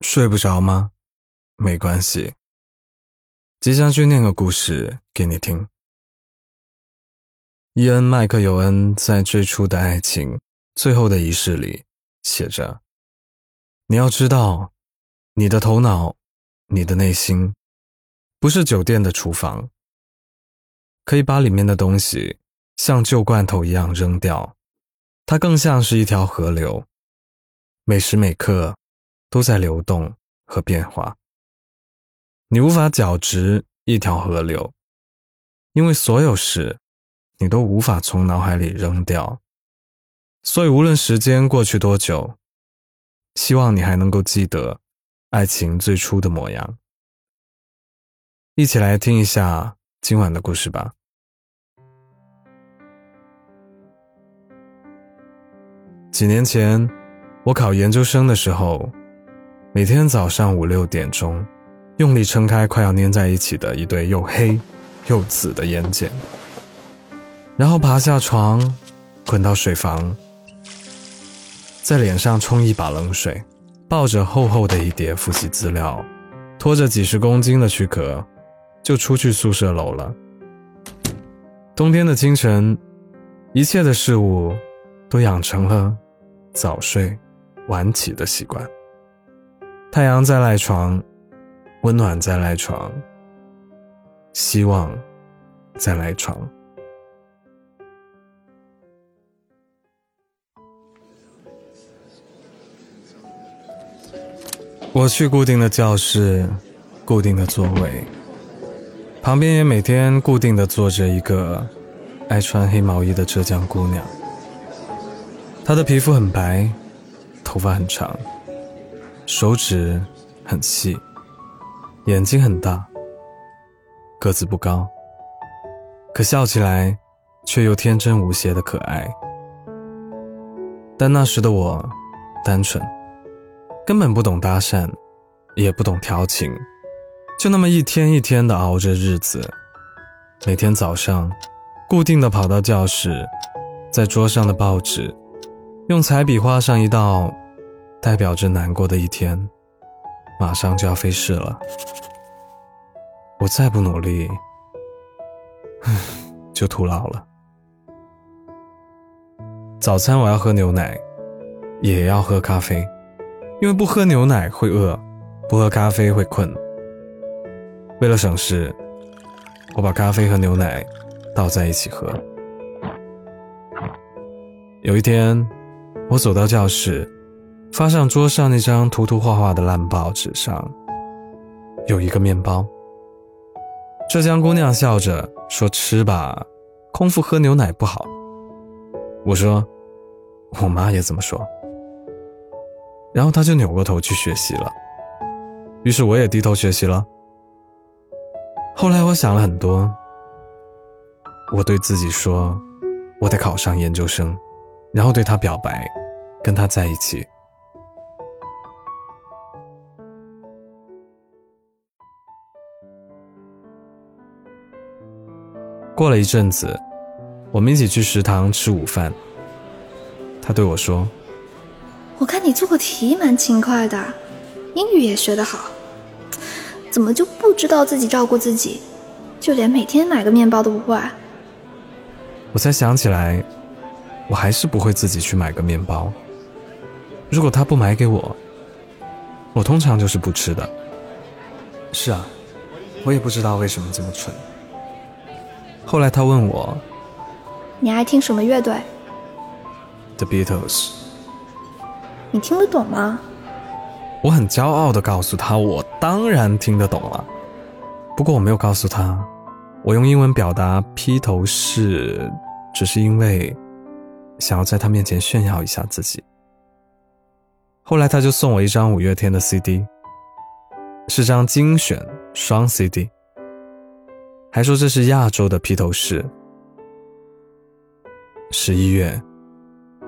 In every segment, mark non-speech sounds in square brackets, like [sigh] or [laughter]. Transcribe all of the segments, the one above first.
睡不着吗？没关系，即将去念个故事给你听。伊恩·麦克尤恩在《最初的爱情：最后的仪式》里写着：“你要知道，你的头脑，你的内心，不是酒店的厨房，可以把里面的东西像旧罐头一样扔掉，它更像是一条河流，每时每刻。”都在流动和变化。你无法矫直一条河流，因为所有事你都无法从脑海里扔掉。所以，无论时间过去多久，希望你还能够记得爱情最初的模样。一起来听一下今晚的故事吧。几年前，我考研究生的时候。每天早上五六点钟，用力撑开快要粘在一起的一对又黑 [laughs] 又紫的眼睑，然后爬下床，滚到水房，在脸上冲一把冷水，抱着厚厚的一叠复习资料，拖着几十公斤的躯壳，就出去宿舍楼了。冬天的清晨，一切的事物都养成了早睡晚起的习惯。太阳在赖床，温暖在赖床，希望在赖床。我去固定的教室，固定的座位，旁边也每天固定的坐着一个爱穿黑毛衣的浙江姑娘。她的皮肤很白，头发很长。手指很细，眼睛很大，个子不高，可笑起来却又天真无邪的可爱。但那时的我单纯，根本不懂搭讪，也不懂调情，就那么一天一天的熬着日子。每天早上，固定的跑到教室，在桌上的报纸，用彩笔画上一道。代表着难过的一天，马上就要飞逝了。我再不努力，就徒劳了。早餐我要喝牛奶，也要喝咖啡，因为不喝牛奶会饿，不喝咖啡会困。为了省事，我把咖啡和牛奶倒在一起喝。有一天，我走到教室。发上桌上那张涂涂画画的烂报纸上，有一个面包。浙江姑娘笑着说：“吃吧，空腹喝牛奶不好。”我说：“我妈也这么说。”然后她就扭过头去学习了。于是我也低头学习了。后来我想了很多，我对自己说：“我得考上研究生，然后对她表白，跟她在一起。”过了一阵子，我们一起去食堂吃午饭。他对我说：“我看你做个题蛮勤快的，英语也学得好，怎么就不知道自己照顾自己，就连每天买个面包都不会？”我才想起来，我还是不会自己去买个面包。如果他不买给我，我通常就是不吃的。是啊，我也不知道为什么这么蠢。后来他问我：“你爱听什么乐队？”The Beatles。你听得懂吗？我很骄傲的告诉他：“我当然听得懂了。”不过我没有告诉他，我用英文表达披头士，只是因为想要在他面前炫耀一下自己。后来他就送我一张五月天的 CD，是张精选双 CD。还说这是亚洲的披头士。十一月，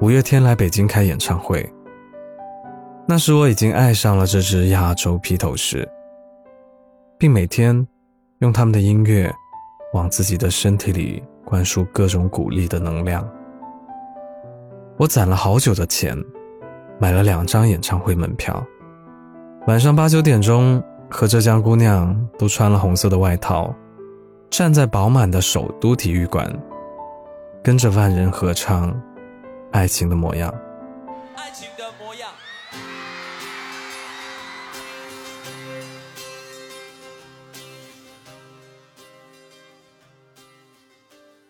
五月天来北京开演唱会。那时我已经爱上了这支亚洲披头士，并每天用他们的音乐往自己的身体里灌输各种鼓励的能量。我攒了好久的钱，买了两张演唱会门票，晚上八九点钟，和浙江姑娘都穿了红色的外套，站在饱满的首都体育馆，跟着万人合唱《爱情的模样》。爱情的模样。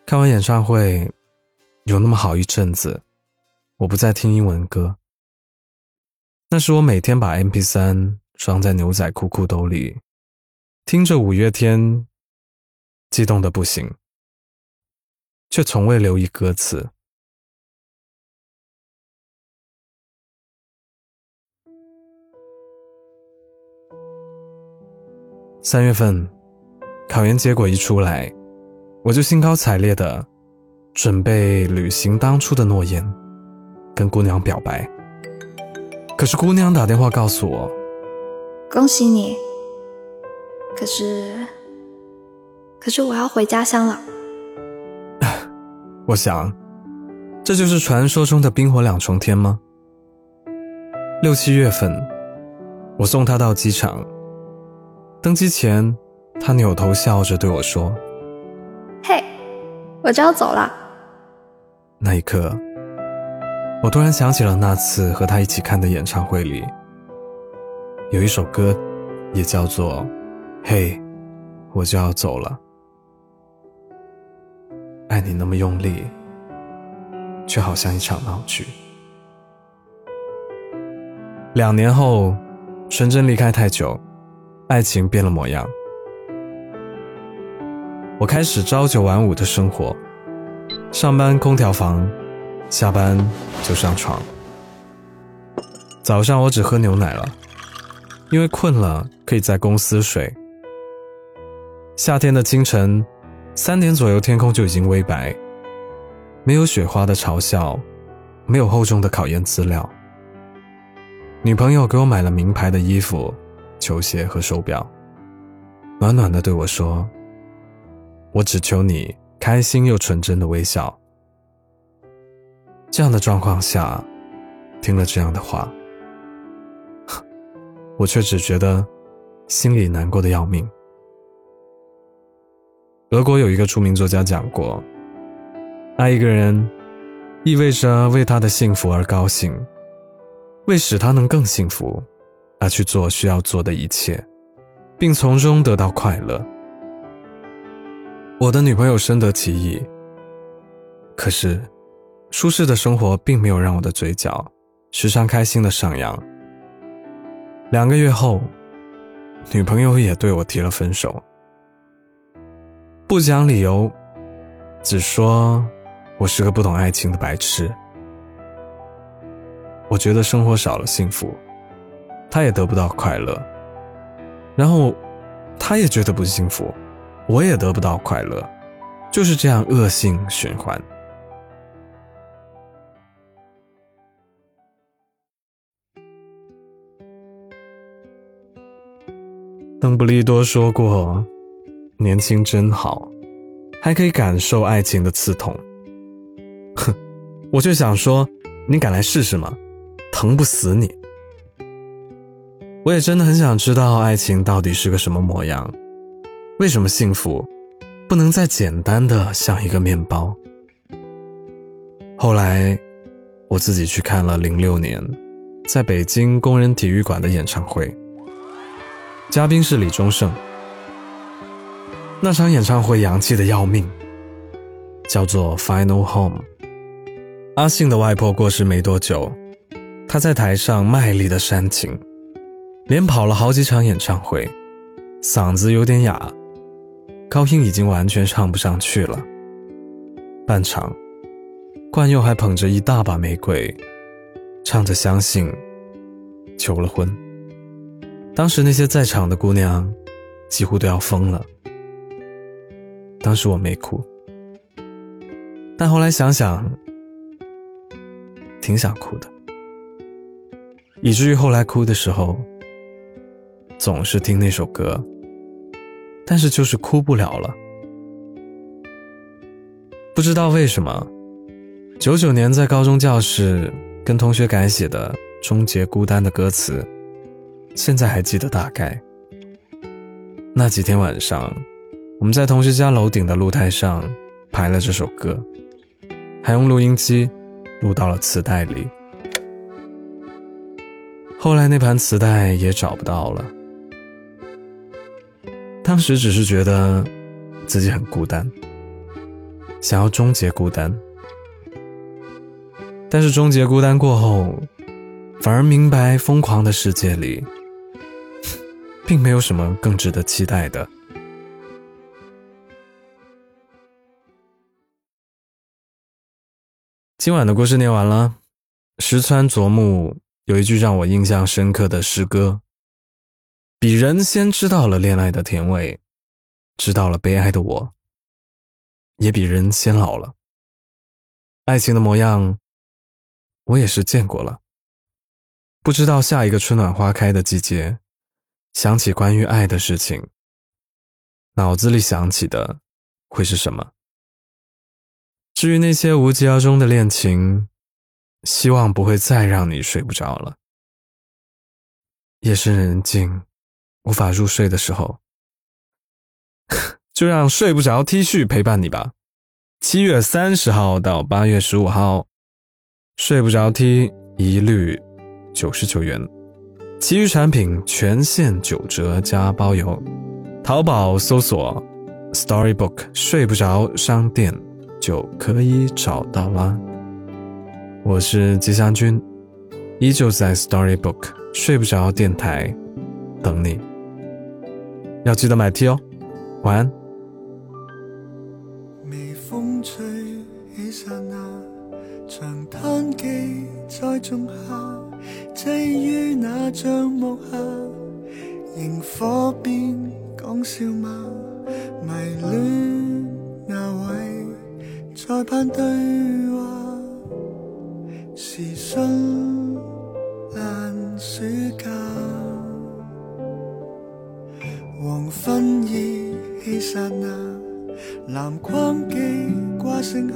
看完演唱会，有那么好一阵子，我不再听英文歌。那是我每天把 M P 三装在牛仔裤裤兜里，听着五月天，激动的不行，却从未留意歌词。三月份，考研结果一出来。我就兴高采烈的准备履行当初的诺言，跟姑娘表白。可是姑娘打电话告诉我：“恭喜你。”可是，可是我要回家乡了。[laughs] 我想，这就是传说中的冰火两重天吗？六七月份，我送他到机场，登机前，他扭头笑着对我说。嘿，我就要走了。那一刻，我突然想起了那次和他一起看的演唱会里，有一首歌，也叫做《嘿，我就要走了》。你那么用力，却好像一场闹剧。两年后，纯真离开太久，爱情变了模样。我开始朝九晚五的生活，上班空调房，下班就上床。早上我只喝牛奶了，因为困了可以在公司睡。夏天的清晨，三点左右天空就已经微白，没有雪花的嘲笑，没有厚重的考研资料。女朋友给我买了名牌的衣服、球鞋和手表，暖暖的对我说。我只求你开心又纯真的微笑。这样的状况下，听了这样的话，[laughs] 我却只觉得心里难过的要命。俄国有一个著名作家讲过，爱一个人，意味着为他的幸福而高兴，为使他能更幸福，而去做需要做的一切，并从中得到快乐。我的女朋友深得其意，可是，舒适的生活并没有让我的嘴角时常开心的上扬。两个月后，女朋友也对我提了分手，不讲理由，只说我是个不懂爱情的白痴。我觉得生活少了幸福，他也得不到快乐，然后，他也觉得不幸福。我也得不到快乐，就是这样恶性循环。邓布利多说过：“年轻真好，还可以感受爱情的刺痛。”哼，我就想说，你敢来试试吗？疼不死你！我也真的很想知道爱情到底是个什么模样。为什么幸福不能再简单的像一个面包？后来，我自己去看了零六年在北京工人体育馆的演唱会，嘉宾是李宗盛。那场演唱会洋气的要命，叫做《Final Home》。阿信的外婆过世没多久，他在台上卖力的煽情，连跑了好几场演唱会，嗓子有点哑。高音已经完全唱不上去了。半场，冠佑还捧着一大把玫瑰，唱着《相信》，求了婚。当时那些在场的姑娘，几乎都要疯了。当时我没哭，但后来想想，挺想哭的，以至于后来哭的时候，总是听那首歌。但是就是哭不了了，不知道为什么，九九年在高中教室跟同学改写的《终结孤单》的歌词，现在还记得大概。那几天晚上，我们在同学家楼顶的露台上排了这首歌，还用录音机录到了磁带里。后来那盘磁带也找不到了。当时只是觉得自己很孤单，想要终结孤单。但是终结孤单过后，反而明白疯狂的世界里，并没有什么更值得期待的。今晚的故事念完了，石川啄木有一句让我印象深刻的诗歌：“比人先知道了恋爱的甜味，知道了悲哀的我，也比人先老了。爱情的模样，我也是见过了。不知道下一个春暖花开的季节，想起关于爱的事情，脑子里想起的会是什么？至于那些无疾而终的恋情。”希望不会再让你睡不着了。夜深人静，无法入睡的时候，[laughs] 就让睡不着 T 恤陪伴你吧。七月三十号到八月十五号，睡不着 T 一律九十九元，其余产品全线九折加包邮。淘宝搜索 “Storybook” 睡不着商店就可以找到啦。我是吉祥君，依旧在 Storybook 睡不着电台等你，要记得买 T 哦，晚安。微风吹起刹那，长叹记在仲夏，栖于那帐幕下，萤火边讲笑吗？迷恋在盼对话。时 sun 烂暑假，黄昏依稀刹那，蓝框记挂剩下，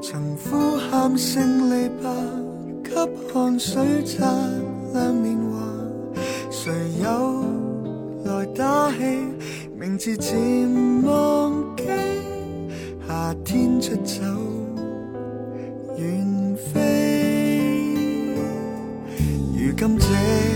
曾呼喊胜利吧，给汗水擦亮年华。谁有来打气，名字渐忘记，白天出走远飞。如今这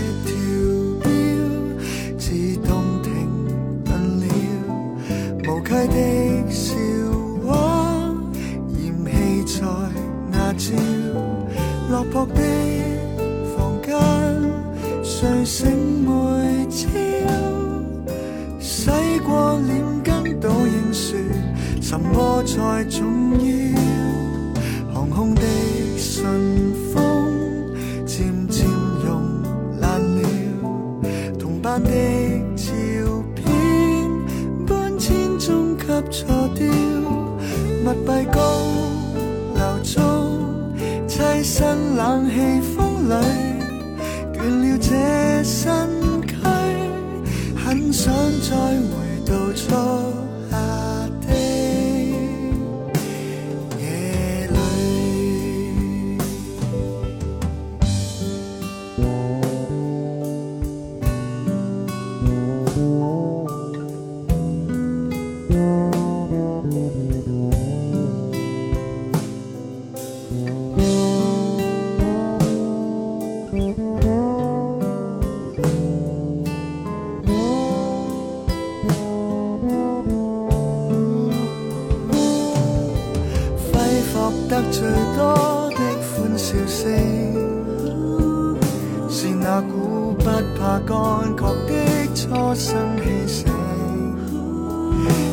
不怕干涸的初生气息。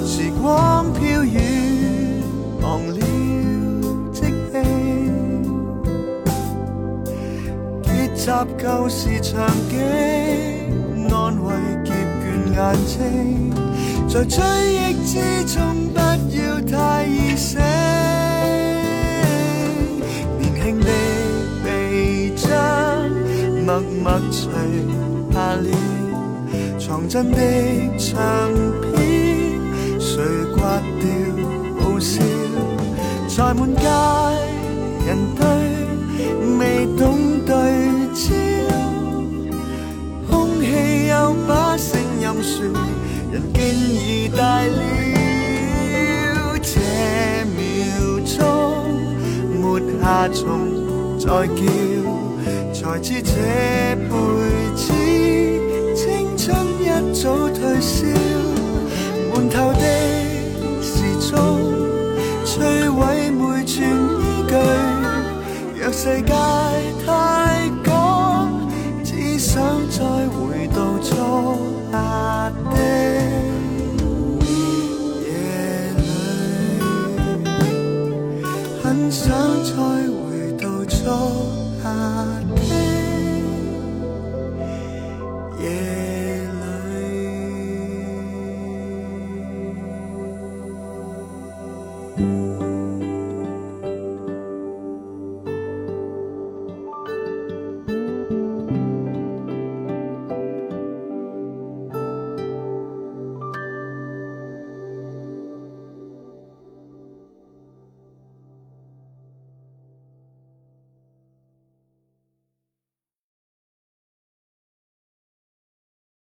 时光飘远，忘了即弃，结集旧时场景，安慰结倦眼睛，在追忆之中，不要太易醒。默默除下了藏真的唱片，谁刮掉好笑，在满街人堆未懂对焦。空气又把声音说，人竟已大了。这秒钟没下虫再叫，才知这辈